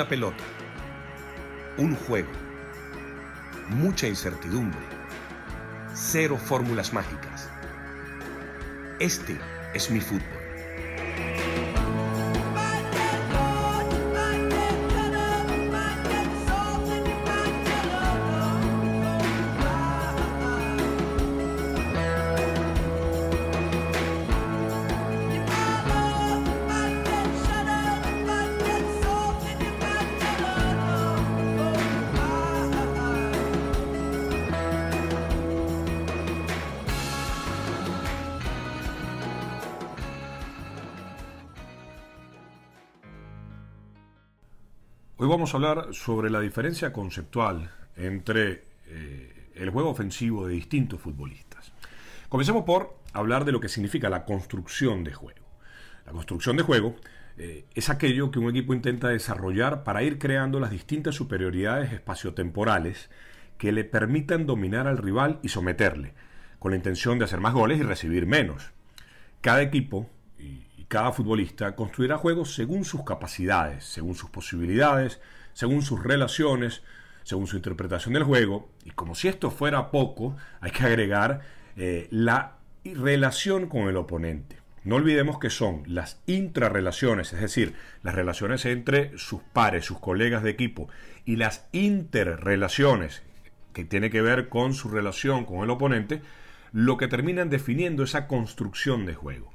Una pelota. Un juego. Mucha incertidumbre. Cero fórmulas mágicas. Este es mi fútbol. Hoy vamos a hablar sobre la diferencia conceptual entre eh, el juego ofensivo de distintos futbolistas. Comencemos por hablar de lo que significa la construcción de juego. La construcción de juego eh, es aquello que un equipo intenta desarrollar para ir creando las distintas superioridades espaciotemporales que le permitan dominar al rival y someterle, con la intención de hacer más goles y recibir menos. Cada equipo cada futbolista construirá juegos según sus capacidades, según sus posibilidades, según sus relaciones, según su interpretación del juego. Y como si esto fuera poco, hay que agregar eh, la relación con el oponente. No olvidemos que son las intrarrelaciones, es decir, las relaciones entre sus pares, sus colegas de equipo, y las interrelaciones, que tiene que ver con su relación con el oponente, lo que terminan definiendo esa construcción de juego.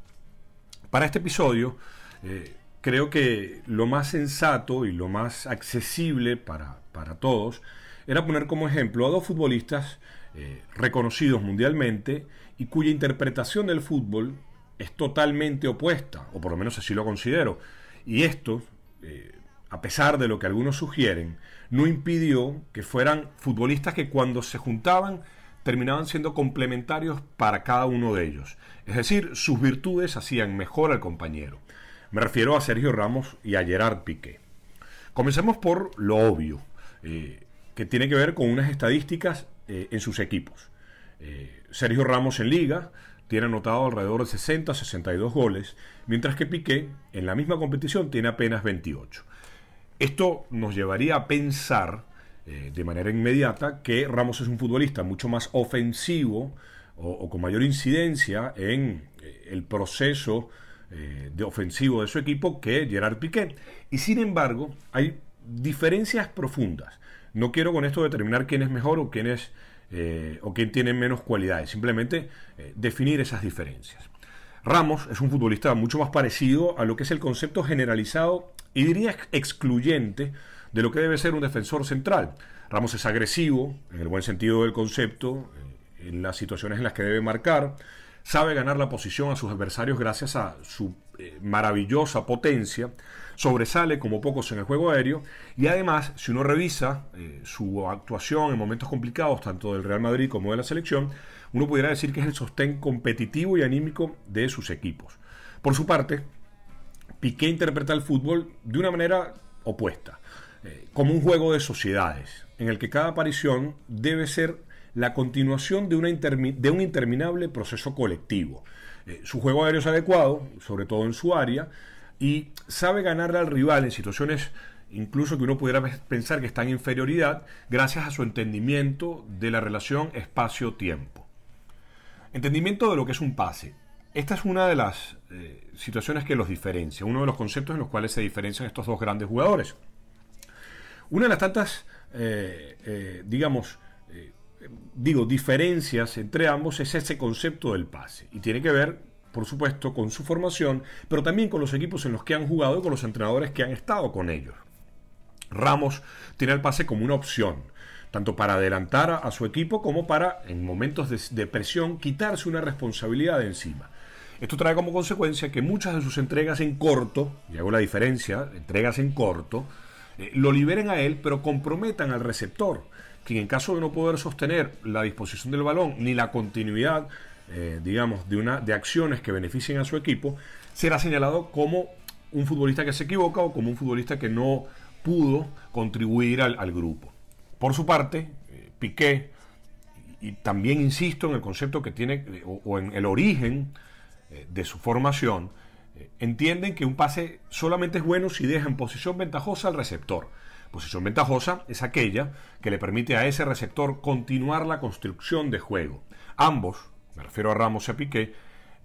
Para este episodio, eh, creo que lo más sensato y lo más accesible para, todos era poner como ejemplo a dos futbolistas eh, reconocidos mundialmente y cuya interpretación del fútbol es totalmente opuesta, o por lo menos así lo considero. Y esto, eh, a pesar de lo que algunos sugieren, no impidió que fueran futbolistas que cuando se juntaban terminaban siendo complementarios para cada uno de ellos. Es decir, sus virtudes hacían mejor al compañero. Me refiero a Sergio Ramos y a Gerard Piqué. Comencemos por lo obvio, eh, que tiene que ver con unas estadísticas eh, en sus equipos. Eh, Sergio Ramos en liga tiene anotado alrededor de 60-62 goles, mientras que Piqué en la misma competición tiene apenas 28. Esto nos llevaría a pensar eh, de manera inmediata que Ramos es un futbolista mucho más ofensivo o, con mayor incidencia en eh, el proceso eh, de ofensivo de su equipo que Gerard Piqué. Y sin embargo, hay diferencias profundas. No quiero con esto determinar quién es mejor o quién es o quién tiene menos cualidades, simplemente definir esas diferencias. Ramos es un futbolista mucho más parecido a lo que es el concepto generalizado y diría excluyente de lo que debe ser un defensor central. Ramos es agresivo, en el buen sentido del concepto, eh, en las situaciones en las que debe marcar, sabe ganar la posición a sus adversarios gracias a su eh, maravillosa potencia, sobresale como pocos en el juego aéreo y además, si uno revisa eh, su actuación en momentos complicados, tanto del Real Madrid como de la selección, uno pudiera decir que es el sostén competitivo y anímico de sus equipos. Por su parte, Piqué interpreta el fútbol de una manera opuesta. Como un juego de sociedades. en el que cada aparición debe ser la continuación de, una de un interminable proceso colectivo. Eh, su juego aéreo es adecuado, sobre todo en su área, y sabe ganarle al rival en situaciones incluso que uno pudiera pe- pensar que está en inferioridad, gracias a su entendimiento de la relación espacio-tiempo. Entendimiento de lo que es un pase. Esta es una de las eh, situaciones que los diferencia, uno de los conceptos en los cuales se diferencian estos dos grandes jugadores. Una de las tantas, eh, eh, digamos, eh, digo, diferencias entre ambos es ese concepto del pase. Y tiene que ver, por supuesto, con su formación, pero también con los equipos en los que han jugado y con los entrenadores que han estado con ellos. Ramos tiene el pase como una opción, tanto para adelantar a, su equipo como para, en momentos de, de presión, quitarse una responsabilidad de encima. Esto trae como consecuencia que muchas de sus entregas en corto, y hago la diferencia, entregas en corto, eh, lo liberen a él, pero comprometan al receptor, quien en caso de no poder sostener la disposición del balón ni la continuidad, eh, digamos, de, una, de acciones que beneficien a su equipo, será señalado como un futbolista que se equivoca o como un futbolista que no pudo contribuir al, grupo. Por su parte, eh, Piqué, y también insisto en el concepto que tiene, o, en el origen de su formación, entienden que un pase solamente es bueno si deja en posición ventajosa al receptor. Posición ventajosa es aquella que le permite a ese receptor continuar la construcción de juego. Ambos, me refiero a Ramos y a Piqué,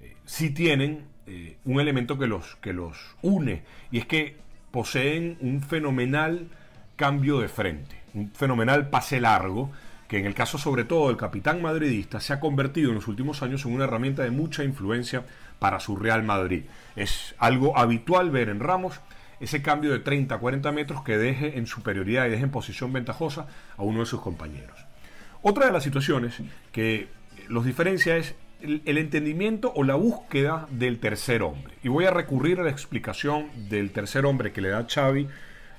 eh, sí tienen eh, un elemento que los, que los une, y es que poseen un fenomenal cambio de frente, un fenomenal pase largo, que en el caso sobre todo del capitán madridista se ha convertido en los últimos años en una herramienta de mucha influencia para su Real Madrid. Es algo habitual ver en Ramos ese cambio de 30 a 40 metros que deje en superioridad y deje en posición ventajosa a uno de sus compañeros. Otra de las situaciones que los diferencia es el, entendimiento o la búsqueda del tercer hombre. Y voy a recurrir a la explicación del tercer hombre que le da Xavi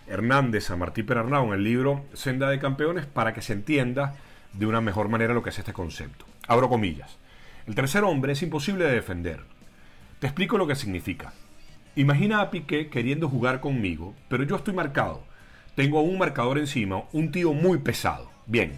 Hernández a Martí Perarnau en el libro Senda de Campeones para que se entienda de una mejor manera lo que es este concepto. Abro comillas. El tercer hombre es imposible de defender. Te explico lo que significa. Imagina a Piqué queriendo jugar conmigo, pero yo estoy marcado. Tengo un marcador encima, un tío muy pesado. Bien,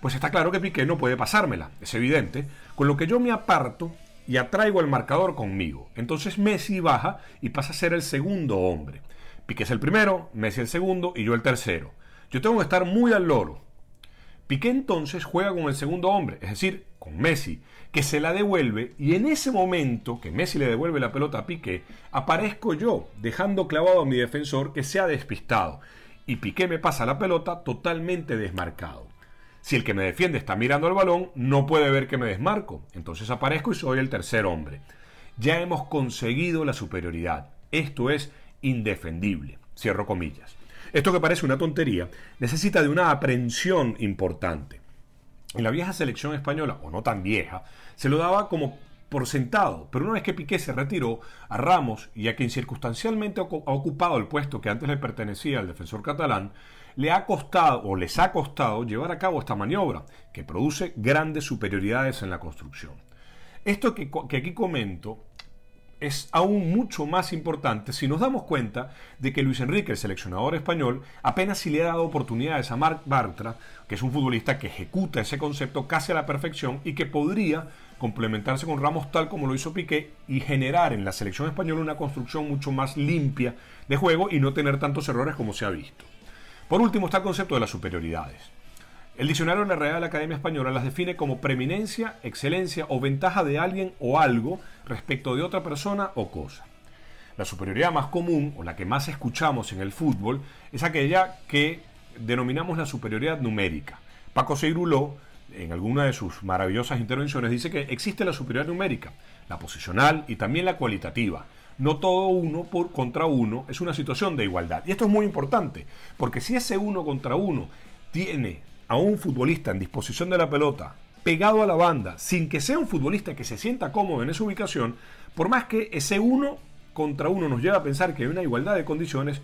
pues está claro que Piqué no puede pasármela, es evidente, con lo que yo me aparto y atraigo el marcador conmigo. Entonces Messi baja y pasa a ser el segundo hombre. Piqué es el primero, Messi el segundo y yo el tercero. Yo tengo que estar muy al loro. Piqué entonces juega con el segundo hombre, es decir, con Messi, que se la devuelve y en ese momento que Messi le devuelve la pelota a Piqué, aparezco yo, dejando clavado a mi defensor que se ha despistado y Piqué me pasa la pelota totalmente desmarcado. Si el que me defiende está mirando el balón, no puede ver que me desmarco, entonces aparezco y soy el tercer hombre. Ya hemos conseguido la superioridad. Esto es indefendible. Cierro comillas. Esto que parece una tontería necesita de una aprehensión importante. En la vieja selección española, o no tan vieja, se lo daba como por sentado, pero una vez que Piqué se retiró, a Ramos y a quien circunstancialmente ha ocupado el puesto que antes le pertenecía al defensor catalán, le ha costado o les ha costado llevar a cabo esta maniobra, que produce grandes superioridades en la construcción. Esto que aquí comento es aún mucho más importante si nos damos cuenta de que Luis Enrique, el seleccionador español, apenas si le ha dado oportunidades a Marc Bartra, que es un futbolista que ejecuta ese concepto casi a la perfección y que podría complementarse con Ramos tal como lo hizo Piqué y generar en la selección española una construcción mucho más limpia de juego y no tener tantos errores como se ha visto. Por último está el concepto de las superioridades. El diccionario de la Real Academia Española las define como preeminencia, excelencia o ventaja de alguien o algo respecto de otra persona o cosa. La superioridad más común, o la que más escuchamos en el fútbol, es aquella que denominamos la superioridad numérica. Paco Seiruló, en alguna de sus maravillosas intervenciones, dice que existe la superioridad numérica, la posicional y también la cualitativa. No todo uno por contra uno es una situación de igualdad. Y esto es muy importante, porque si ese uno contra uno tiene a un futbolista en disposición de la pelota, pegado a la banda, sin que sea un futbolista que se sienta cómodo en esa ubicación, por más que ese uno contra uno nos lleve a pensar que hay una igualdad de condiciones,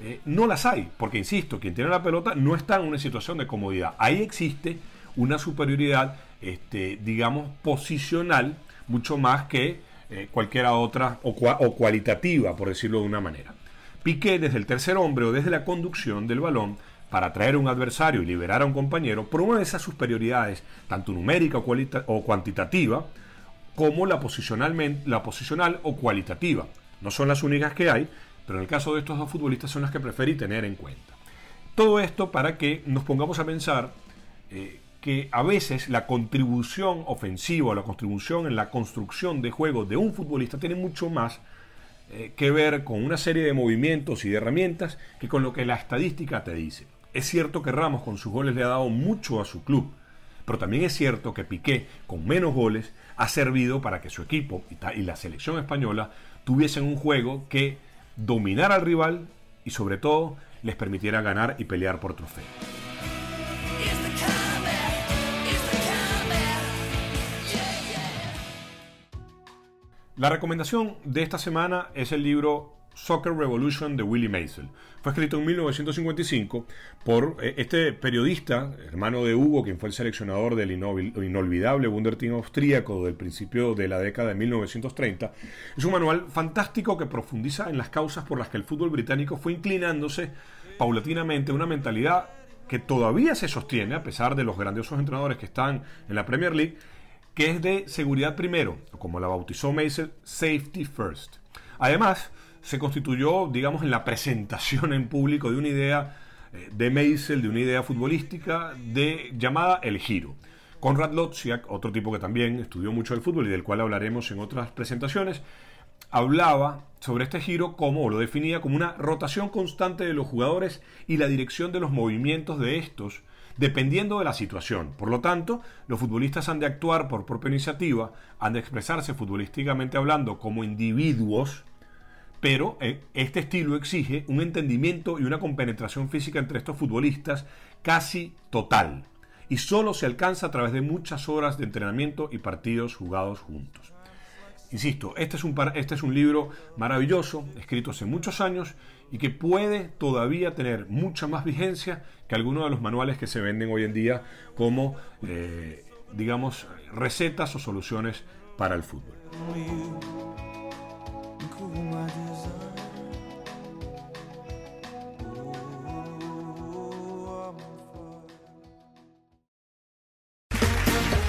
eh, no las hay, porque insisto, quien tiene la pelota no está en una situación de comodidad. Ahí existe una superioridad, este, digamos, posicional, mucho más que eh, cualquiera otra, o cualitativa, por decirlo de una manera. Piqué desde el tercer hombre o desde la conducción del balón para atraer a un adversario y liberar a un compañero, promueve esas superioridades, tanto numérica o, cuantitativa, como la, la posicional o cualitativa. No son las únicas que hay, pero en el caso de estos dos futbolistas son las que preferí tener en cuenta. Todo esto para que nos pongamos a pensar eh, que a veces la contribución ofensiva o la contribución en la construcción de juego de un futbolista tiene mucho más eh, que ver con una serie de movimientos y de herramientas que con lo que la estadística te dice. Es cierto que Ramos con sus goles le ha dado mucho a su club, pero también es cierto que Piqué con menos goles ha servido para que su equipo y la selección española tuviesen un juego que dominara al rival y sobre todo les permitiera ganar y pelear por trofeo. La recomendación de esta semana es el libro Soccer Revolution de Willie Maisel. Fue escrito en 1955 por eh, este periodista, hermano de Hugo, quien fue el seleccionador del inolvidable Wunderteam austríaco del principio de la década de 1930. Es un manual fantástico que profundiza en las causas por las que el fútbol británico fue inclinándose paulatinamente a una mentalidad que todavía se sostiene, a pesar de los grandiosos entrenadores que están en la Premier League, que es de seguridad primero, como la bautizó Mason, safety first. Además, se constituyó, digamos, en la presentación en público de una idea eh, de Meisel, de una idea futbolística de, llamada el giro. Konrad Lotziak, otro tipo que también estudió mucho el fútbol y del cual hablaremos en otras presentaciones, hablaba sobre este giro como, lo definía como una rotación constante de los jugadores y la dirección de los movimientos de estos, dependiendo de la situación. Por lo tanto, los futbolistas han de actuar por propia iniciativa, han de expresarse futbolísticamente hablando como individuos, pero eh, este estilo exige un entendimiento y una compenetración física entre estos futbolistas casi total, y solo se alcanza a través de muchas horas de entrenamiento y partidos jugados juntos. Insisto, este es, un, este es un libro maravilloso, escrito hace muchos años y que puede todavía tener mucha más vigencia que algunos de los manuales que se venden hoy en día como, eh, digamos, recetas o soluciones para el fútbol.